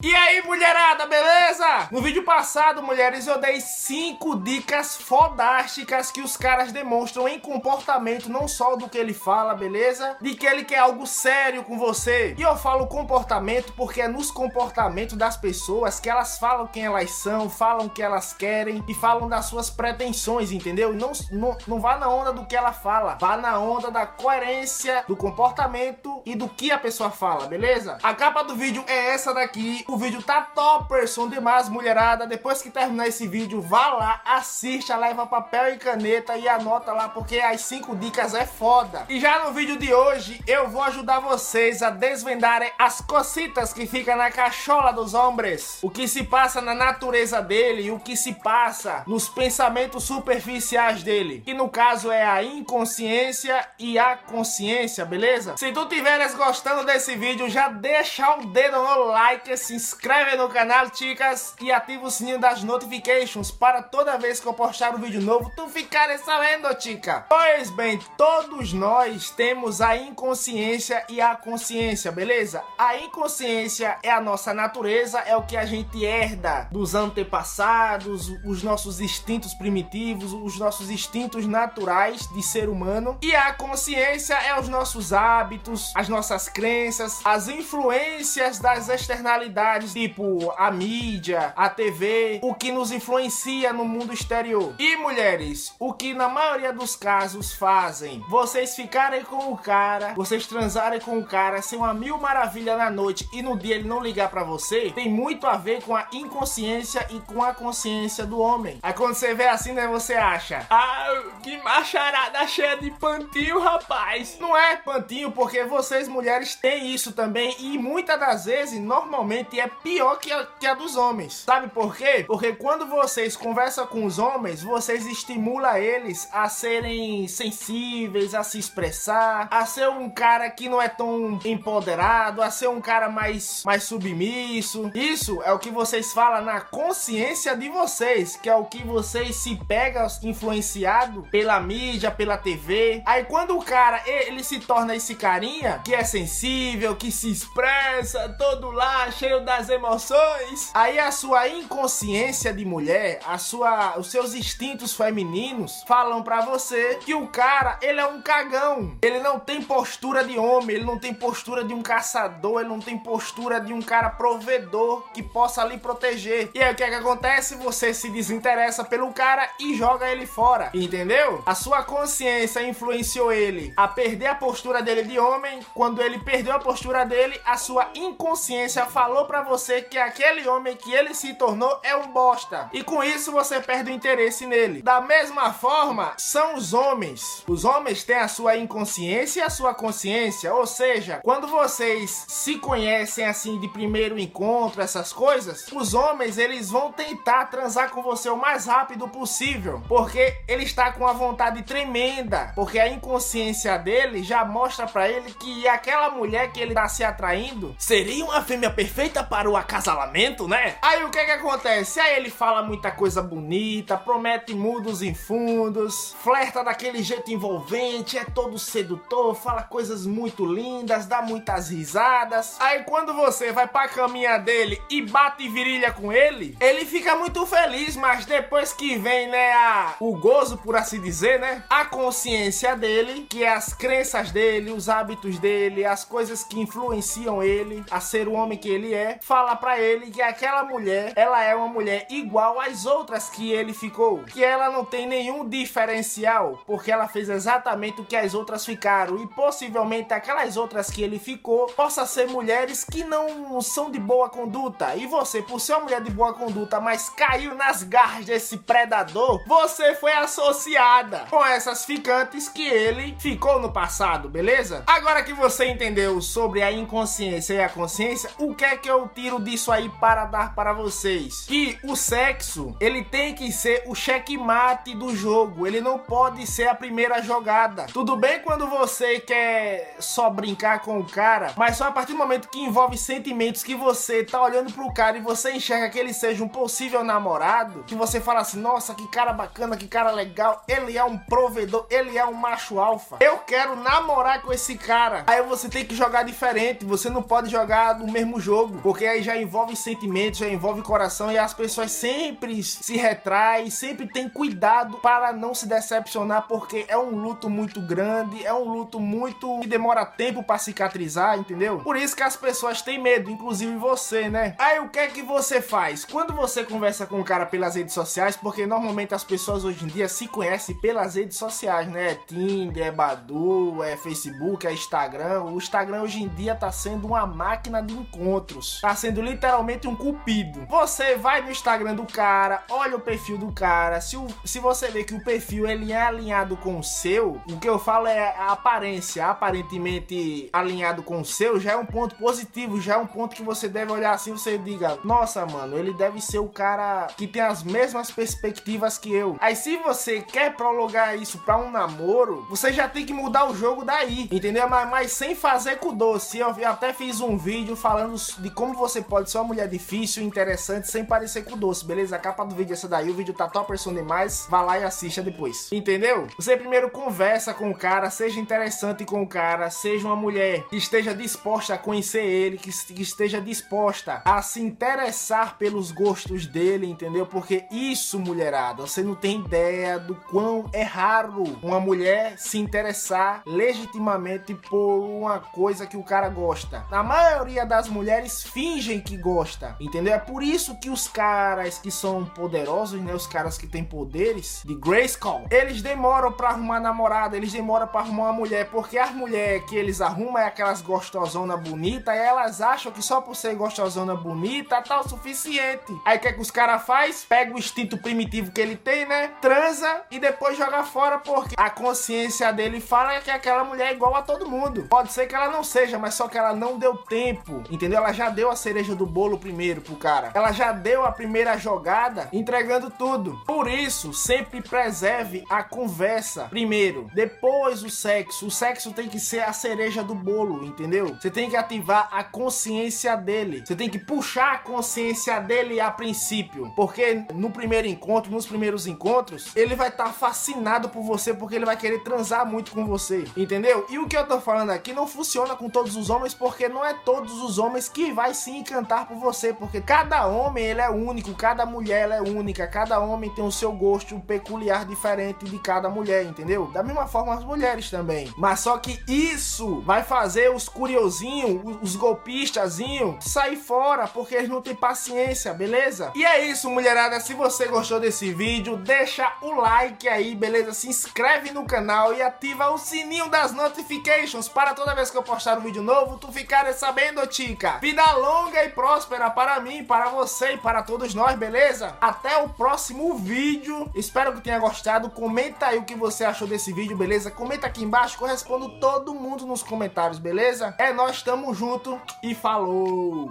E aí, mulherada, beleza? No vídeo passado, mulheres, eu dei 5 dicas fodásticas que os caras demonstram em comportamento, não só do que ele fala, beleza? De que ele quer algo sério com você. E eu falo comportamento porque é nos comportamentos das pessoas que elas falam quem elas são, falam o que elas querem e falam das suas pretensões, entendeu? Não, não, não vá na onda do que ela fala, vá na onda da coerência do comportamento e do que a pessoa fala, beleza? A capa do vídeo é essa daqui o vídeo tá top, som demais, mulherada. Depois que terminar esse vídeo, vá lá, assista, leva papel e caneta e anota lá, porque as 5 dicas é foda. E já no vídeo de hoje, eu vou ajudar vocês a desvendarem as cositas que ficam na cachola dos homens. O que se passa na natureza dele e o que se passa nos pensamentos superficiais dele. Que no caso é a inconsciência e a consciência, beleza? Se tu tiveres gostando desse vídeo, já deixa o dedo no like, se inscreve no canal, chicas, e ativa o sininho das notifications para toda vez que eu postar um vídeo novo, tu ficares sabendo, chica. Pois bem, todos nós temos a inconsciência e a consciência, beleza? A inconsciência é a nossa natureza, é o que a gente herda dos antepassados, os nossos instintos primitivos, os nossos instintos naturais de ser humano. E a consciência é os nossos hábitos, as nossas crenças, as influências das externalidades tipo a mídia, a TV, o que nos influencia no mundo exterior. E mulheres, o que na maioria dos casos fazem vocês ficarem com o cara, vocês transarem com o cara, ser uma mil maravilha na noite e no dia ele não ligar para você, tem muito a ver com a inconsciência e com a consciência do homem. Aí quando você vê assim, né, você acha, ah, que macharada cheia de pantinho, rapaz. Não é pantinho, porque vocês mulheres têm isso também e muitas das vezes, normalmente é pior que a, que a dos homens. Sabe por quê? Porque quando vocês conversam com os homens, vocês estimulam eles a serem sensíveis, a se expressar, a ser um cara que não é tão empoderado, a ser um cara mais, mais submisso. Isso é o que vocês falam na consciência de vocês, que é o que vocês se pegam influenciado pela mídia, pela TV. Aí quando o cara ele se torna esse carinha que é sensível, que se expressa todo lá, cheio das emoções. Aí a sua inconsciência de mulher, a sua, os seus instintos femininos falam para você que o cara, ele é um cagão. Ele não tem postura de homem, ele não tem postura de um caçador, ele não tem postura de um cara provedor que possa lhe proteger. E aí o que é que acontece? Você se desinteressa pelo cara e joga ele fora, entendeu? A sua consciência influenciou ele a perder a postura dele de homem. Quando ele perdeu a postura dele, a sua inconsciência falou para você que aquele homem que ele se tornou é um bosta. E com isso você perde o interesse nele. Da mesma forma, são os homens. Os homens têm a sua inconsciência e a sua consciência. Ou seja, quando vocês se conhecem assim de primeiro encontro, essas coisas, os homens eles vão tentar transar com você o mais rápido possível. Porque ele está com uma vontade tremenda. Porque a inconsciência dele já mostra para ele que aquela mulher que ele está se atraindo seria uma fêmea perfeita para o acasalamento, né? Aí o que que acontece? Aí ele fala muita coisa bonita, promete mundos em fundos, flerta daquele jeito envolvente, é todo sedutor, fala coisas muito lindas, dá muitas risadas. Aí quando você vai pra caminha dele e bate virilha com ele, ele fica muito feliz, mas depois que vem, né, a, o gozo, por assim dizer, né? A consciência dele, que é as crenças dele, os hábitos dele, as coisas que influenciam ele a ser o homem que ele é, fala para ele que aquela mulher, ela é uma mulher igual às outras que ele ficou, que ela não tem nenhum diferencial, porque ela fez exatamente o que as outras ficaram e possivelmente aquelas outras que ele ficou possa ser mulheres que não são de boa conduta. E você, por ser uma mulher de boa conduta, mas caiu nas garras desse predador, você foi associada com essas ficantes que ele ficou no passado, beleza? Agora que você entendeu sobre a inconsciência e a consciência, o que é que eu eu tiro disso aí para dar para vocês? Que o sexo, ele tem que ser o checkmate do jogo. Ele não pode ser a primeira jogada. Tudo bem quando você quer só brincar com o cara, mas só a partir do momento que envolve sentimentos que você tá olhando pro cara e você enxerga que ele seja um possível namorado, que você fala assim: "Nossa, que cara bacana, que cara legal, ele é um provedor, ele é um macho alfa. Eu quero namorar com esse cara". Aí você tem que jogar diferente, você não pode jogar no mesmo jogo Porque aí já envolve sentimentos, já envolve coração e as pessoas sempre se retraem, sempre tem cuidado para não se decepcionar, porque é um luto muito grande, é um luto muito que demora tempo para cicatrizar, entendeu? Por isso que as pessoas têm medo, inclusive você, né? Aí o que é que você faz? Quando você conversa com um cara pelas redes sociais, porque normalmente as pessoas hoje em dia se conhecem pelas redes sociais, né? É Tinder, é Badu, é Facebook, é Instagram. O Instagram hoje em dia tá sendo uma máquina de encontros. Tá sendo literalmente um cupido. Você vai no Instagram do cara, olha o perfil do cara. Se, o, se você vê que o perfil ele é alinhado com o seu, o que eu falo é a aparência, aparentemente alinhado com o seu, já é um ponto positivo, já é um ponto que você deve olhar assim, você diga, nossa, mano, ele deve ser o cara que tem as mesmas perspectivas que eu. Aí se você quer prolongar isso para um namoro, você já tem que mudar o jogo daí, entendeu? Mas, mas sem fazer com doce. Eu até fiz um vídeo falando de como você pode ser uma mulher difícil, interessante, sem parecer com doce, beleza? A capa do vídeo é essa daí, o vídeo tá top demais, vá lá e assista depois. Entendeu? Você primeiro conversa com o cara, seja interessante com o cara, seja uma mulher que esteja disposta a conhecer ele, que, esteja disposta a se interessar pelos gostos dele, entendeu? Porque isso, mulherada, você não tem ideia do quão é raro uma mulher se interessar legitimamente por uma coisa que o cara gosta. A maioria das mulheres fingem que gosta, entendeu? É por isso que os caras que são poderosos, né, os caras que têm poderes de Grayskull, eles demoram para arrumar namorada, eles demoram para arrumar uma mulher, porque as mulheres que eles arrumam é aquelas gostosona bonita, e elas acham que só por ser gostosona bonita tá o suficiente. Aí o que, é que os caras faz? Pega o instinto primitivo que ele tem, né? Transa e depois joga fora porque a consciência dele fala que aquela mulher é igual a todo mundo. Pode ser que ela não seja, mas só que ela não deu tempo, entendeu? Ela já deu a cereja do bolo primeiro pro cara. Ela já deu a primeira jogada entregando tudo. Por isso, sempre preserve a conversa primeiro, depois o sexo. O sexo tem que ser a cereja do bolo, entendeu? Você tem que ativar a consciência dele. Você tem que puxar a consciência dele a princípio, porque no primeiro encontro, nos primeiros encontros, ele vai estar tá fascinado por você porque ele vai querer transar muito com você, entendeu? E o que eu tô falando aqui não funciona com todos os homens porque não é todos os homens que vai se encantar por você, porque cada homem ele é único, cada mulher ela é única, cada homem tem o seu gosto peculiar diferente de cada mulher, entendeu? Da mesma forma as mulheres também. Mas só que isso vai fazer os curiosinhos, os golpistazinhos sair fora porque eles não têm paciência, beleza? E é isso, mulherada. Se você gostou desse vídeo, deixa o like aí, beleza? Se inscreve no canal e ativa o sininho das notifications para toda vez que eu postar um vídeo novo, tu ficar sabendo, tica. Vida longa e próspera para mim, para você e para todos nós, beleza? Até o próximo vídeo. Espero que tenha gostado. Comenta aí o que você achou desse vídeo, beleza? Comenta aqui embaixo que eu respondo todo mundo nos comentários, beleza? É nós, tamo junto e falou!